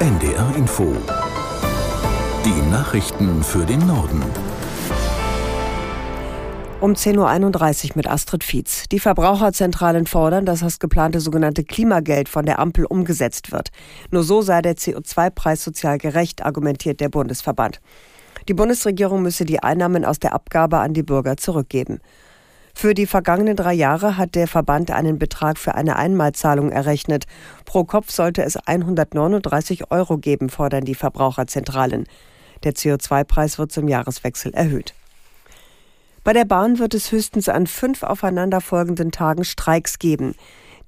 NDR Info. Die Nachrichten für den Norden. Um 10.31 Uhr mit Astrid Fietz. Die Verbraucherzentralen fordern, dass das geplante sogenannte Klimageld von der Ampel umgesetzt wird. Nur so sei der CO2-Preis sozial gerecht, argumentiert der Bundesverband. Die Bundesregierung müsse die Einnahmen aus der Abgabe an die Bürger zurückgeben. Für die vergangenen drei Jahre hat der Verband einen Betrag für eine Einmalzahlung errechnet. Pro Kopf sollte es 139 Euro geben, fordern die Verbraucherzentralen. Der CO2-Preis wird zum Jahreswechsel erhöht. Bei der Bahn wird es höchstens an fünf aufeinanderfolgenden Tagen Streiks geben.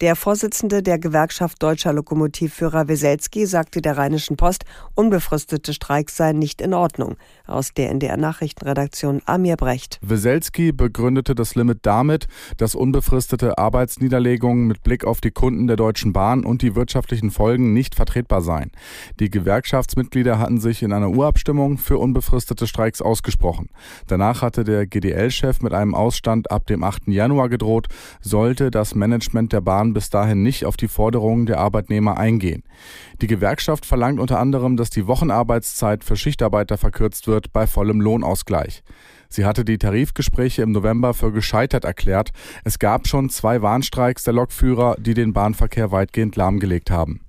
Der Vorsitzende der Gewerkschaft Deutscher Lokomotivführer Weselski sagte der Rheinischen Post, unbefristete Streiks seien nicht in Ordnung. Aus der NDR Nachrichtenredaktion Amir Brecht. Weselski begründete das Limit damit, dass unbefristete Arbeitsniederlegungen mit Blick auf die Kunden der Deutschen Bahn und die wirtschaftlichen Folgen nicht vertretbar seien. Die Gewerkschaftsmitglieder hatten sich in einer Urabstimmung für unbefristete Streiks ausgesprochen. Danach hatte der GDL-Chef mit einem Ausstand ab dem 8. Januar gedroht, sollte das Management der Bahn bis dahin nicht auf die Forderungen der Arbeitnehmer eingehen. Die Gewerkschaft verlangt unter anderem, dass die Wochenarbeitszeit für Schichtarbeiter verkürzt wird bei vollem Lohnausgleich. Sie hatte die Tarifgespräche im November für gescheitert erklärt. Es gab schon zwei Warnstreiks der Lokführer, die den Bahnverkehr weitgehend lahmgelegt haben.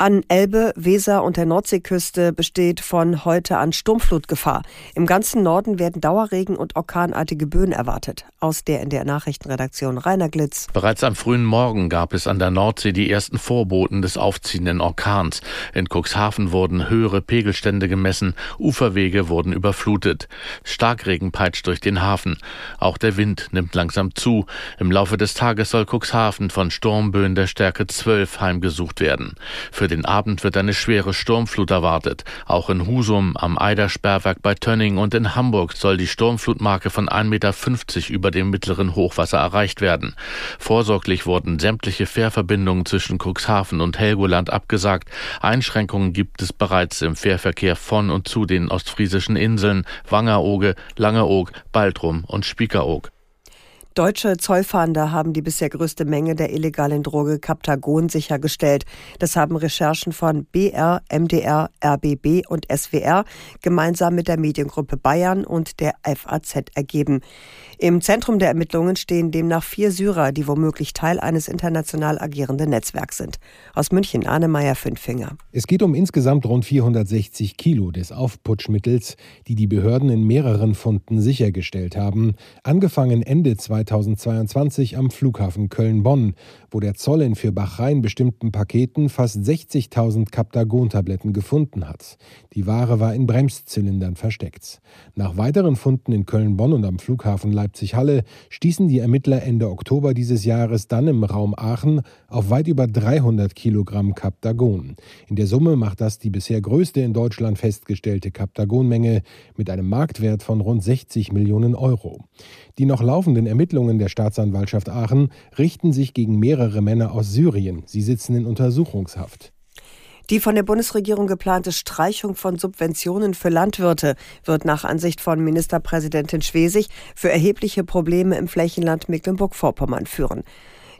An Elbe, Weser und der Nordseeküste besteht von heute an Sturmflutgefahr. Im ganzen Norden werden Dauerregen und orkanartige Böen erwartet. Aus der in der Nachrichtenredaktion Rainer Glitz. Bereits am frühen Morgen gab es an der Nordsee die ersten Vorboten des aufziehenden Orkans. In Cuxhaven wurden höhere Pegelstände gemessen, Uferwege wurden überflutet. Starkregen peitscht durch den Hafen. Auch der Wind nimmt langsam zu. Im Laufe des Tages soll Cuxhaven von Sturmböen der Stärke 12 heimgesucht werden. Für den Abend wird eine schwere Sturmflut erwartet. Auch in Husum, am Eidersperrwerk bei Tönning und in Hamburg soll die Sturmflutmarke von 1,50 Meter über dem mittleren Hochwasser erreicht werden. Vorsorglich wurden sämtliche Fährverbindungen zwischen Cuxhaven und Helgoland abgesagt. Einschränkungen gibt es bereits im Fährverkehr von und zu den ostfriesischen Inseln Wangerooge, Langeoog, Baltrum und Spiekeroog. Deutsche Zollfahnder haben die bisher größte Menge der illegalen Droge Captagon sichergestellt. Das haben Recherchen von BR, MDR, RBB und SWR gemeinsam mit der Mediengruppe Bayern und der FAZ ergeben. Im Zentrum der Ermittlungen stehen demnach vier Syrer, die womöglich Teil eines international agierenden Netzwerks sind. Aus München Arne Meyer Fünfinger. Es geht um insgesamt rund 460 Kilo des Aufputschmittels, die die Behörden in mehreren Funden sichergestellt haben, angefangen Ende 2022 am Flughafen Köln-Bonn, wo der Zoll in für Bachrhein bestimmten Paketen fast 60.000 Captagon-Tabletten gefunden hat. Die Ware war in Bremszylindern versteckt. Nach weiteren Funden in Köln-Bonn und am Flughafen Leipzig-Halle stießen die Ermittler Ende Oktober dieses Jahres dann im Raum Aachen auf weit über 300 Kilogramm Captagon. In der Summe macht das die bisher größte in Deutschland festgestellte Captagon-Menge mit einem Marktwert von rund 60 Millionen Euro. Die noch laufenden Ermittlungen der Staatsanwaltschaft Aachen richten sich gegen mehrere Männer aus Syrien. Sie sitzen in Untersuchungshaft. Die von der Bundesregierung geplante Streichung von Subventionen für Landwirte wird nach Ansicht von Ministerpräsidentin Schwesig für erhebliche Probleme im Flächenland Mecklenburg-Vorpommern führen.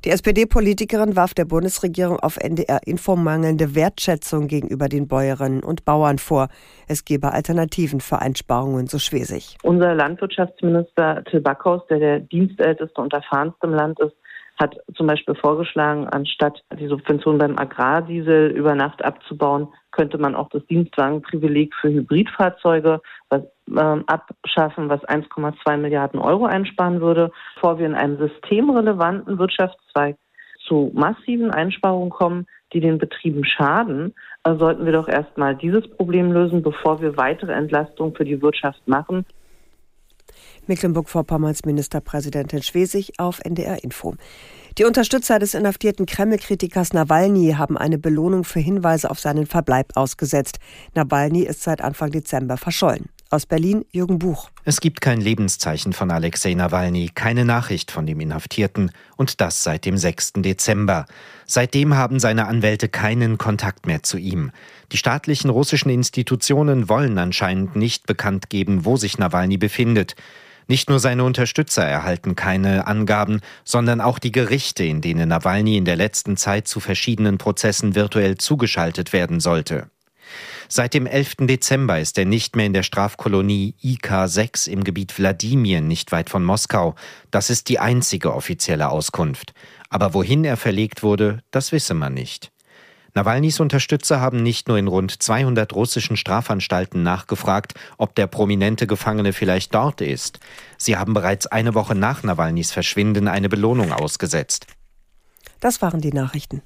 Die SPD-Politikerin warf der Bundesregierung auf NDR Info mangelnde Wertschätzung gegenüber den Bäuerinnen und Bauern vor. Es gebe Alternativen für Einsparungen, so Schwesig. Unser Landwirtschaftsminister Till Backhaus, der der dienstälteste und erfahrenste im Land ist, hat zum Beispiel vorgeschlagen, anstatt die Subvention beim Agrardiesel über Nacht abzubauen, könnte man auch das Dienstwagenprivileg für Hybridfahrzeuge was, äh, abschaffen, was 1,2 Milliarden Euro einsparen würde. Bevor wir in einem systemrelevanten Wirtschaftszweig zu massiven Einsparungen kommen, die den Betrieben schaden, äh, sollten wir doch erstmal dieses Problem lösen, bevor wir weitere Entlastungen für die Wirtschaft machen. Mecklenburg-Vorpommerns Ministerpräsidentin Schwesig auf NDR Info. Die Unterstützer des inhaftierten Kreml-Kritikers Nawalny haben eine Belohnung für Hinweise auf seinen Verbleib ausgesetzt. Nawalny ist seit Anfang Dezember verschollen. Aus Berlin Jürgen Buch. Es gibt kein Lebenszeichen von Alexei Nawalny, keine Nachricht von dem Inhaftierten und das seit dem 6. Dezember. Seitdem haben seine Anwälte keinen Kontakt mehr zu ihm. Die staatlichen russischen Institutionen wollen anscheinend nicht bekannt geben, wo sich Nawalny befindet. Nicht nur seine Unterstützer erhalten keine Angaben, sondern auch die Gerichte, in denen Nawalny in der letzten Zeit zu verschiedenen Prozessen virtuell zugeschaltet werden sollte. Seit dem 11. Dezember ist er nicht mehr in der Strafkolonie IK-6 im Gebiet Wladimir, nicht weit von Moskau. Das ist die einzige offizielle Auskunft. Aber wohin er verlegt wurde, das wisse man nicht. Nawalnys Unterstützer haben nicht nur in rund 200 russischen Strafanstalten nachgefragt, ob der prominente Gefangene vielleicht dort ist. Sie haben bereits eine Woche nach Nawalnys Verschwinden eine Belohnung ausgesetzt. Das waren die Nachrichten.